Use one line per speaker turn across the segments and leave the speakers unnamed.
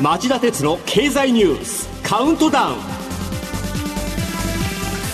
町田鉄の経済ニュースカウントダウン。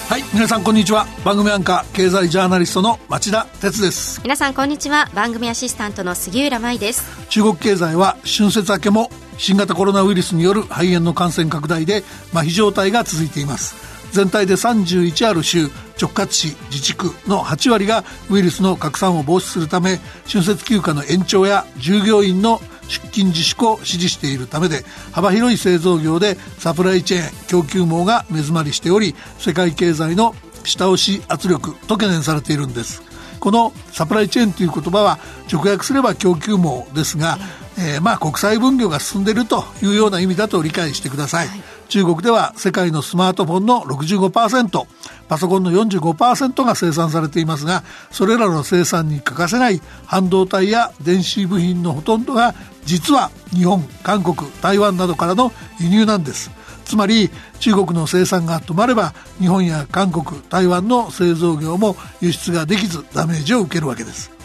はい皆さんこんにちは。番組アンカー経済ジャーナリストの町田鉄です。
皆さんこんにちは。番組アシスタントの杉浦舞です。
中国経済は春節明けも新型コロナウイルスによる肺炎の感染拡大で麻痺状態が続いています。全体で31ある州直轄市自治区の8割がウイルスの拡散を防止するため春節休暇の延長や従業員の出勤自粛を指示しているためで幅広い製造業でサプライチェーン供給網が目詰まりしており世界経済の下押し圧力と懸念されているんですこのサプライチェーンという言葉は直訳すれば供給網ですが、えー、まあ国際分業が進んでいるというような意味だと理解してください、はい。中国では世界のスマートフォンの65%パソコンの45%が生産されていますがそれらの生産に欠かせない半導体や電子部品のほとんどが実は日本韓国台湾などからの輸入なんです。つまり中国の生産が止まれば日本や韓国台湾の製造業も輸出ができずダメージを受けるわけです。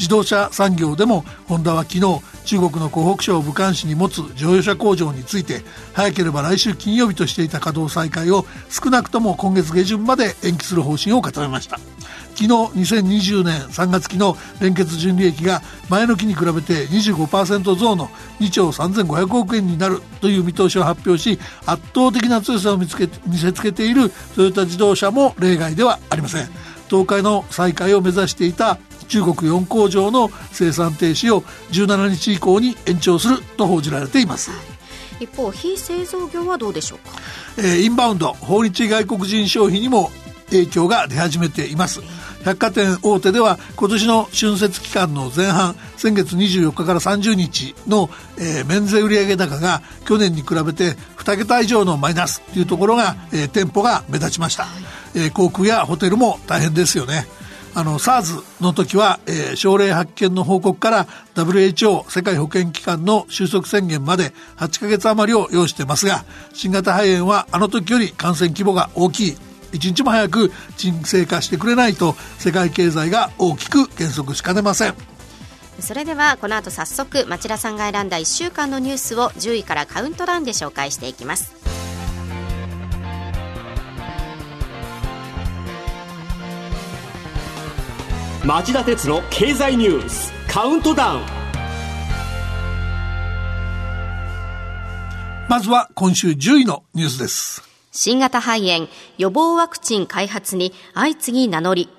自動車産業でもホンダは昨日中国の湖北省武漢市に持つ乗用車工場について早ければ来週金曜日としていた稼働再開を少なくとも今月下旬まで延期する方針を固めました。昨日2020年3月期の連結純利益が前の期に比べて25%増の2兆3500億円になるという見通しを発表し圧倒的な強さを見つけ見せつけているトヨタ自動車も例外ではありません。東海の再開を目指していた中国4工場の生産停止を17日以降に延長すると報じられています。
一方非製造業はどうでしょうか、
えー、インバウンド訪日外国人消費にも影響が出始めています。百貨店大手では今年の春節期間の前半先月24日から30日の、えー、免税売上高が去年に比べて2桁以上のマイナスというところが、えー、店舗が目立ちました、えー、航空やホテルも大変ですよねあの SARS の時は、えー、症例発見の報告から WHO 世界保健機関の収束宣言まで8ヶ月余りを要してますが新型肺炎はあの時より感染規模が大きい。一日も早く沈静化してくれないと世界経済が大きく減速しかねません。
それではこの後早速町田さんが選んだ1週間のニュースを10位からカウントダウンで紹介していきます。
町田鉄の経済ニュースカウントダウン。
まずは今週10位のニュースです。
新型肺炎予防ワクチン開発に相次ぎ名乗り。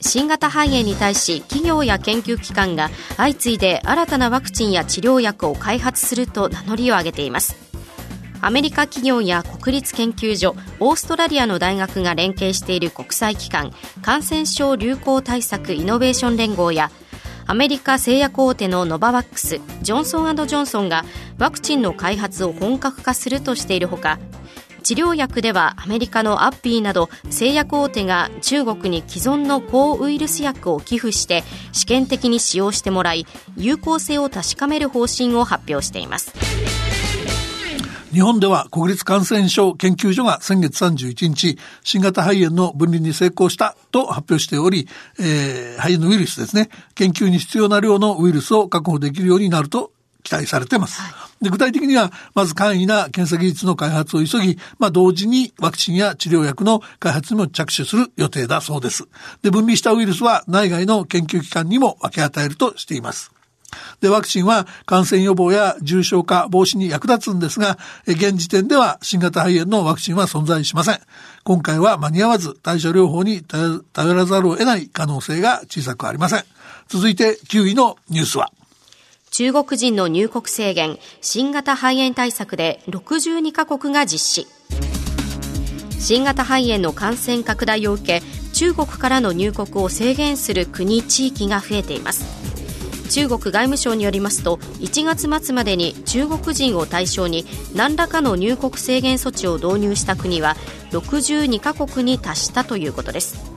新型肺炎に対し企業や研究機関が相次いで新たなワクチンや治療薬を開発すると名乗りを上げていますアメリカ企業や国立研究所オーストラリアの大学が連携している国際機関感染症流行対策イノベーション連合やアメリカ製薬大手のノバワックスジョンソンジョンソンがワクチンの開発を本格化するとしているほか治療薬ではアメリカのアッピーなど製薬大手が中国に既存の抗ウイルス薬を寄付して試験的に使用してもらい有効性を確かめる方針を発表しています。
日本では国立感染症研究所が先月31日、新型肺炎の分離に成功したと発表しており、えー、肺炎のウイルスですね、研究に必要な量のウイルスを確保できるようになると期待されています。で具体的には、まず簡易な検査技術の開発を急ぎ、まあ、同時にワクチンや治療薬の開発にも着手する予定だそうです。で、分離したウイルスは内外の研究機関にも分け与えるとしています。で、ワクチンは感染予防や重症化防止に役立つんですが、現時点では新型肺炎のワクチンは存在しません。今回は間に合わず対処療法に頼らざるを得ない可能性が小さくありません。続いて9位のニュースは
中国人の入国制限、新型肺炎対策で62カ国が実施。新型肺炎の感染拡大を受け、中国からの入国を制限する国・地域が増えています。中国外務省によりますと1月末までに中国人を対象に何らかの入国制限措置を導入した国は62カ国に達したということです。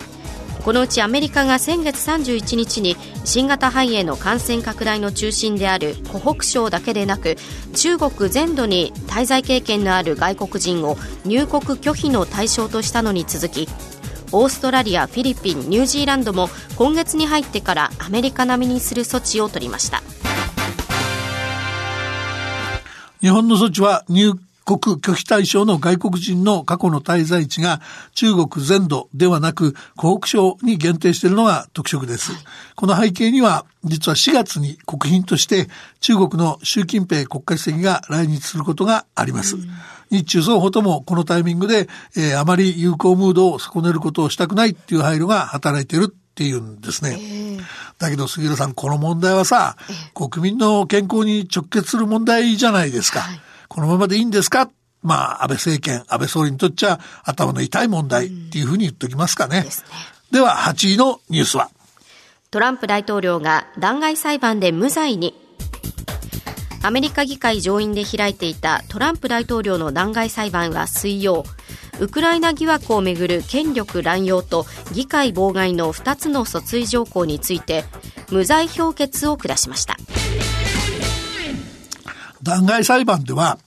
このうちアメリカが先月31日に新型肺炎の感染拡大の中心である湖北省だけでなく中国全土に滞在経験のある外国人を入国拒否の対象としたのに続きオーストラリア、フィリピン、ニュージーランドも今月に入ってからアメリカ並みにする措置を取りました。
日本の措置は入国拒否対象の外国人の過去の滞在地が中国全土ではなく湖北省に限定しているのが特色です。はい、この背景には実は4月に国賓として中国の習近平国家主席が来日することがあります。日中双方ともこのタイミングで、えー、あまり友好ムードを損ねることをしたくないっていう配慮が働いているっていうんですね。だけど杉浦さん、この問題はさ、国民の健康に直結する問題じゃないですか。はいこのままでいいんですか？まあ、安倍政権、安倍総理にとっちゃ頭の痛い問題っていうふうに言っておきますかね。でねでは、8位のニュースは？
トランプ大統領が弾劾裁判で無罪に。アメリカ議会上院で開いていたトランプ大統領の弾劾裁判は水曜、ウクライナ疑惑をめぐる権力乱用と議会妨害の2つの訴追条項について無罪評決を下しました。
弾劾裁判では、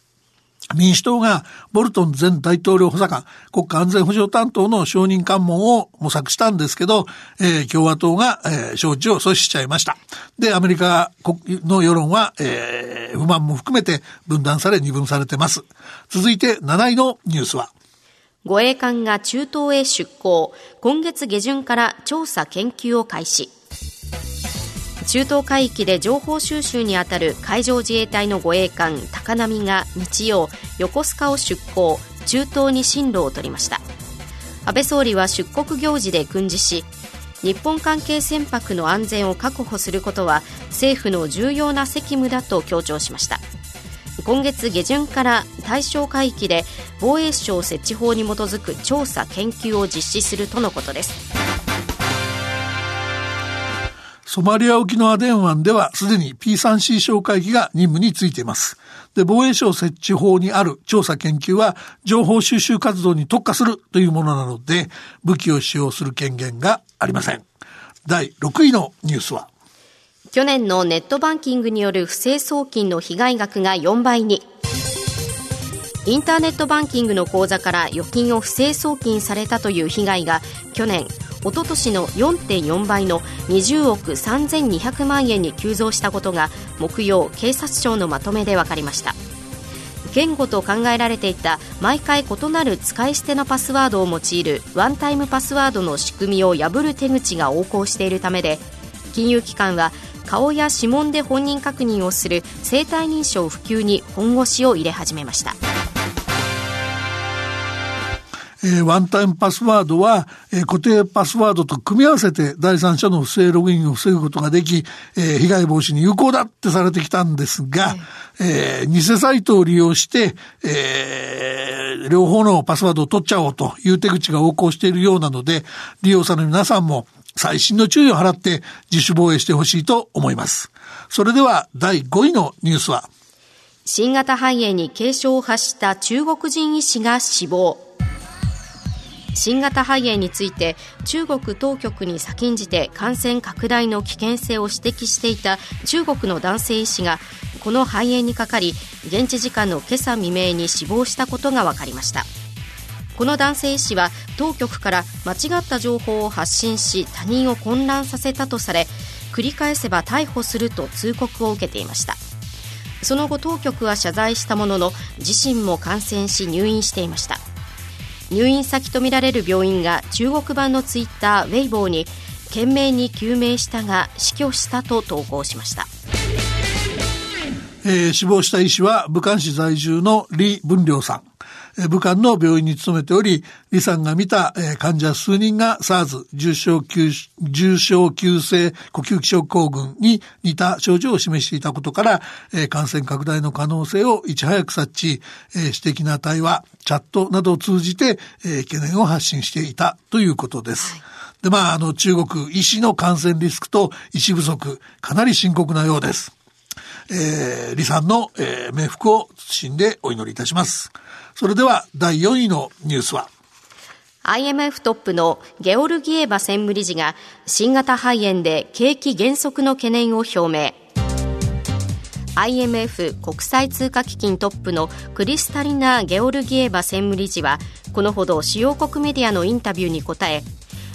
民主党がボルトン前大統領補佐官、国家安全保障担当の証人喚問を模索したんですけど、えー、共和党が、えー、招致を阻止しちゃいました。で、アメリカの世論は、えー、不満も含めて分断され二分されてます。続いて7位のニュースは、
護衛艦が中東へ出港、今月下旬から調査研究を開始。中東海域で情報収集にあたる海上自衛隊の護衛艦高波が日曜横須賀を出港中東に進路を取りました。安倍総理は出国行事で訓示し日本関係船舶の安全を確保することは政府の重要な責務だと強調しました。今月下旬から対象海域で防衛省設置法に基づく調査研究を実施するとのことです。
ソマリア沖のアデン湾ではすでに P3C 哨戒機が任務についています。で、防衛省設置法にある調査研究は情報収集活動に特化するというものなので、武器を使用する権限がありません。第6位のニュースは
去年のネットバンキングによる不正送金の被害額が4倍に。インターネットバンキングの口座から預金を不正送金されたという被害が去年おととしの4.4倍の20億3200万円に急増したことが木曜警察庁のまとめで分かりました言語と考えられていた毎回異なる使い捨てのパスワードを用いるワンタイムパスワードの仕組みを破る手口が横行しているためで金融機関は顔や指紋で本人確認をする生体認証普及に本腰を入れ始めました。
えー、ワンタイムパスワードは、えー、固定パスワードと組み合わせて第三者の不正ログインを防ぐことができ、えー、被害防止に有効だってされてきたんですが、えー、偽サイトを利用して、えー、両方のパスワードを取っちゃおうという手口が横行しているようなので、利用者の皆さんも最新の注意を払って自主防衛してほしいと思います。それでは第5位のニュースは、
新型肺炎に警鐘を発した中国人医師が死亡。新型肺炎について中国当局に先んじて感染拡大の危険性を指摘していた中国の男性医師がこの肺炎にかかり現地時間の今朝未明に死亡したことが分かりました。この男性医師は当局から間違った情報を発信し他人を混乱させたとされ繰り返せば逮捕すると通告を受けていました。その後当局は謝罪したものの自身も感染し入院していました。入院先とみられる病院が中国版のツイッターウェイボーに懸命に救命したが死去したと投稿しました。
えー、死亡した医師は武漢市在住の李文良さん。武漢の病院に勤めており、李さんが見た患者数人が SARS 重症急重症急性呼吸器症候群に似た症状を示していたことから、感染拡大の可能性をいち早く察知、私的な対話、チャットなどを通じて懸念を発信していたということです。はいで、まあ、あの、中国医師の感染リスクと医師不足、かなり深刻なようです。えー、李さんの、えー、冥福を謹んでお祈りいたします。それでは第4位のニュースは
？IMF トップのゲオルギエバ専務理事が新型肺炎で景気減速の懸念を表明。IMF 国際通貨基金トップのクリスタリナ・ゲオルギエバ専務理事はこのほど主要国メディアのインタビューに答え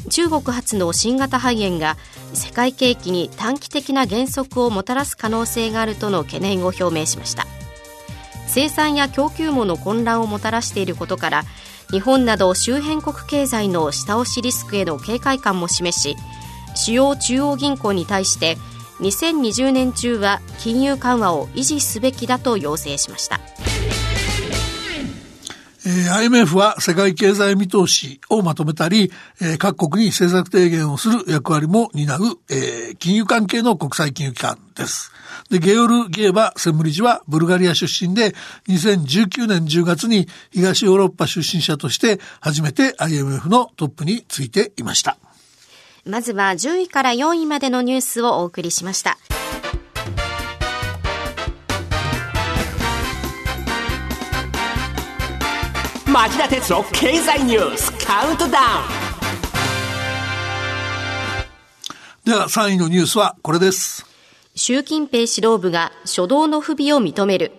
中国発の新型肺炎が世界景気に短期的な減速をもたらす可能性があるとの懸念を表明しました。生産や供給網の混乱をもたらしていることから日本など周辺国経済の下押しリスクへの警戒感も示し主要中央銀行に対して2020年中は金融緩和を維持すべきだと要請しました。
IMF は世界経済見通しをまとめたり、各国に政策提言をする役割も担う、金融関係の国際金融機関です。で、ゲオル・ゲーバ専務理事はブルガリア出身で、2019年10月に東ヨーロッパ出身者として初めて IMF のトップについていました。
まずは10位から4位までのニュースをお送りしました。
町田鉄の経済ニュースカウントダウ
ンでは3位のニュースはこれです。
習近平指導部が初動の不備を認める。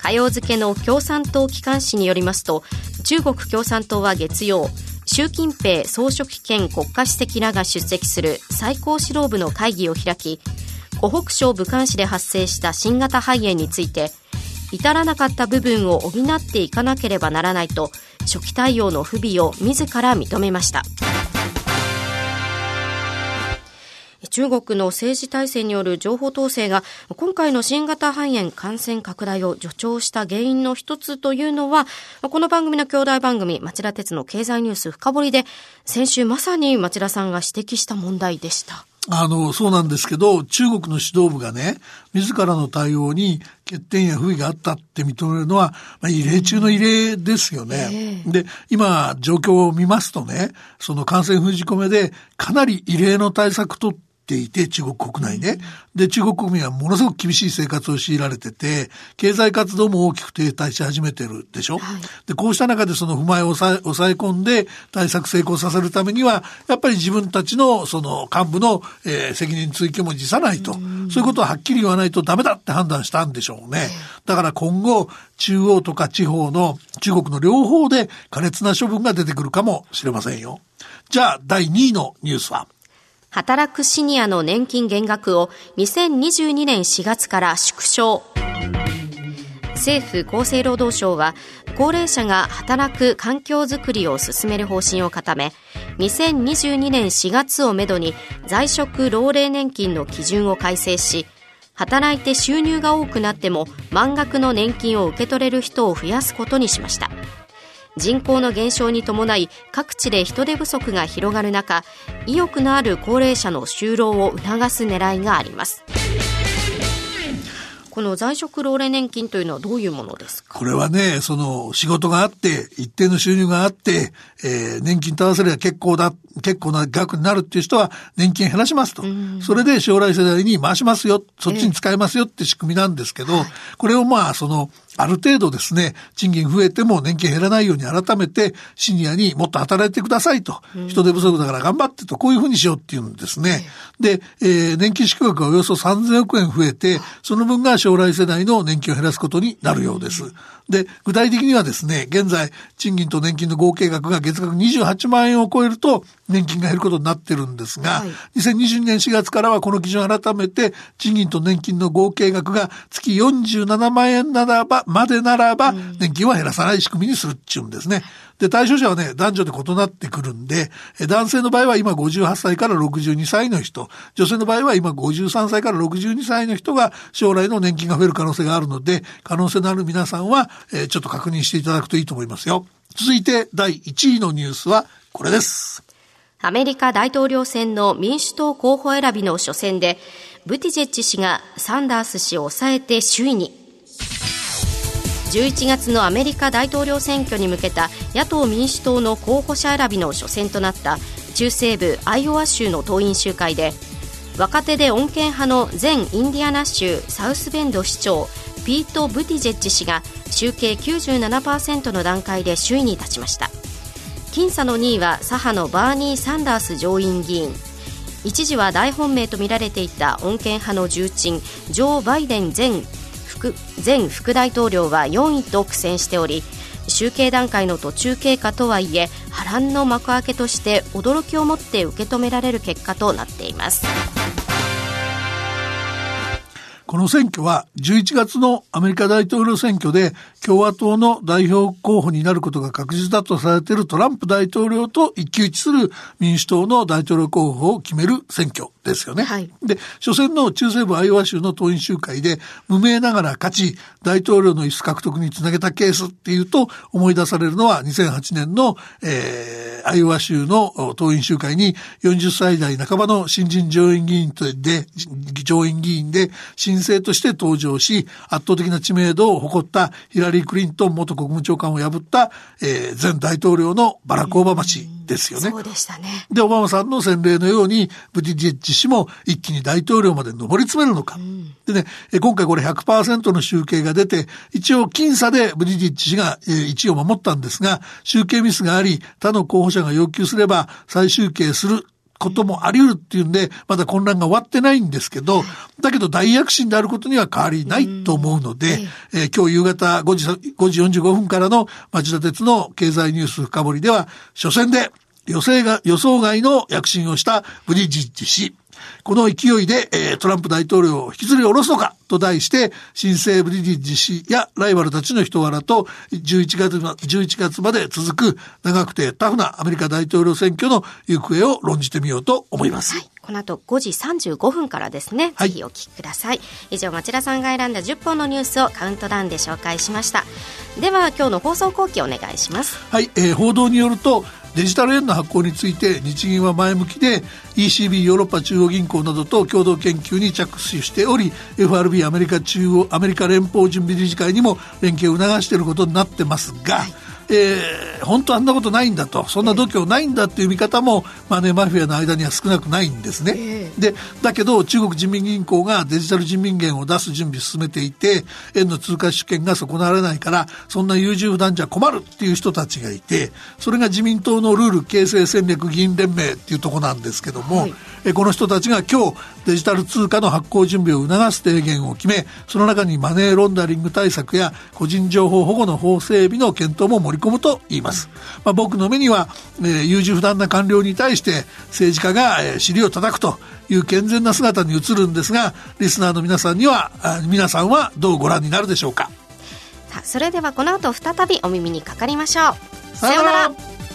火曜付の共産党機関紙によりますと、中国共産党は月曜、習近平総書記兼国家主席らが出席する最高指導部の会議を開き、湖北省武漢市で発生した新型肺炎について、至らなかった部分を補っていかなければならないと初期対応の不備を自ら認めました中国の政治体制による情報統制が今回の新型肺炎感染拡大を助長した原因の一つというのはこの番組の兄弟番組町田鉄の経済ニュース深掘りで先週まさに町田さんが指摘した問題でした。
あの、そうなんですけど、中国の指導部がね、自らの対応に欠点や不備があったって認めるのは、まあ、異例中の異例ですよね。で、今、状況を見ますとね、その感染封じ込めで、かなり異例の対策とていて、中国国内ね。で、中国国民はものすごく厳しい生活を強いられてて、経済活動も大きく停滞し始めてるでしょ。はい、で、こうした中でその不満を抑え抑え込んで対策成功させるためには、やっぱり自分たちのその幹部の、えー、責任追及も辞さないと、そういうことをはっきり言わないとダメだって判断したんでしょうね。だから今後、中央とか地方の中国の両方で苛烈な処分が出てくるかもしれませんよ。じゃあ、第2位のニュースは
働くシニアの年金減額を2022年4月から縮小。政府厚生労働省は高齢者が働く環境づくりを進める方針を固め2022年4月をめどに在職老齢年金の基準を改正し働いて収入が多くなっても満額の年金を受け取れる人を増やすことにしました。人口の減少に伴い各地で人手不足が広がる中意欲のある高齢者の就労を促す狙いがあります。この在職老齢年金というのはどういうものですか？
これはね、その仕事があって、一定の収入があって、えー、年金と合わせれば結構だ、結構な額になるっていう人は年金減らしますと。それで将来世代に回しますよ、そっちに使えますよって仕組みなんですけど、えーこれをまあ、その、ある程度ですね、賃金増えても年金減らないように改めてシニアにもっと働いてくださいと。人手不足だから頑張ってと、こういうふうにしようっていうんですね。で、えー、年金支給額がおよそ3000億円増えて、その分が将来世代の年金を減らすことになるようです。で、具体的にはですね、現在、賃金と年金の合計額が月額28万円を超えると、年金が減ることになってるんですが、はい、2022年4月からはこの基準を改めて、賃金と年金の合計額が月47万円ならば、までならば、年金は減らさない仕組みにするっちゅうんですね。で、対象者はね、男女で異なってくるんで、男性の場合は今58歳から62歳の人、女性の場合は今53歳から62歳の人が将来の年金が増える可能性があるので、可能性のある皆さんは、えー、ちょっと確認していただくといいと思いますよ。続いて第1位のニュースはこれです。
アメリカ大統領選の民主党候補選びの初戦で、ブティジェッジ氏がサンダース氏を抑えて首位に。11月のアメリカ大統領選挙に向けた野党・民主党の候補者選びの初戦となった中西部アイオワ州の党員集会で若手で穏健派の前インディアナ州サウスベンド市長ピート・ブティジェッジ氏が集計97%の段階で首位に立ちました僅差の2位は左派のバーニー・サンダース上院議員一時は大本命とみられていた穏健派の重鎮ジョー・バイデン前副前副大統領は4位と苦戦しており集計段階の途中経過とはいえ波乱の幕開けとして驚きをもって受け止められる結果となっています。
この選挙は11月のアメリカ大統領選挙で共和党の代表候補になることが確実だとされているトランプ大統領と一騎打ちする民主党の大統領候補を決める選挙ですよね。はい、で、初戦の中西部アイオワ州の党員集会で無名ながら勝ち、大統領の椅子獲得につなげたケースっていうと思い出されるのは2008年の、えー、アイオワ州の党員集会に40歳代半ばの新人上院議員で、上院議員で新星として登場し、圧倒的な知名度を誇ったヒラリー・クリントン元国務長官を破った、えー、前大統領のバラク・オバマ氏ですよね。
そうでしたね。
で、オバマさんの洗礼のように、ブティジェッジ氏も一気に大統領まで上り詰めるのか。うん、でね、今回これ100%の集計が出て、一応僅差でブティジェッジ氏が1位を守ったんですが、集計ミスがあり、他の候補者が要求すれば再集計することもあり得るっていうんで、まだ混乱が終わってないんですけど、だけど大躍進であることには変わりないと思うので、えー、今日夕方5時 ,5 時45分からの町田鉄の経済ニュース深掘りでは、初戦で予想が予想外の躍進をしたブリジッジ氏。この勢いで、えー、トランプ大統領を引きずり下ろすのかと題して、新生ブリジッジ氏やライバルたちの人柄と11月 ,11 月まで続く長くてタフなアメリカ大統領選挙の行方を論じてみようと思います。
はい。この後5時35分からですね、はい、ぜひお聞きください。以上町田さんが選んだ10本のニュースをカウントダウンで紹介しました。では今日の放送後期お願いします。
はい、えー、報道によるとデジタル円の発行について日銀は前向きで ECB ヨーロッパ中央銀行などと共同研究に着手しており FRB アメリカ中央アメリカ連邦準備理事会にも連携を促していることになってますが、はい。えー、本当あんなことないんだとそんな度胸ないんだっていう見方もマネーマフィアの間には少なくないんですね、えー、でだけど中国人民銀行がデジタル人民元を出す準備を進めていて円の通貨主権が損なわれないからそんな優柔不断じゃ困るっていう人たちがいてそれが自民党のルール形成戦略議員連盟っていうところなんですけども、はい、えこの人たちが今日デジタル通貨の発行準備を促す提言を決めその中にマネーロンダリング対策や個人情報保護の法整備の検討も盛りり込むと言います。まあ、僕の目には、えー、優柔不断な官僚に対して政治家が、えー、尻を叩くという健全な姿に映るんですが、リスナーの皆さんには、皆さんはどうご覧になるでしょうか？
さあ、それではこの後再びお耳にかかりましょう。さようなら。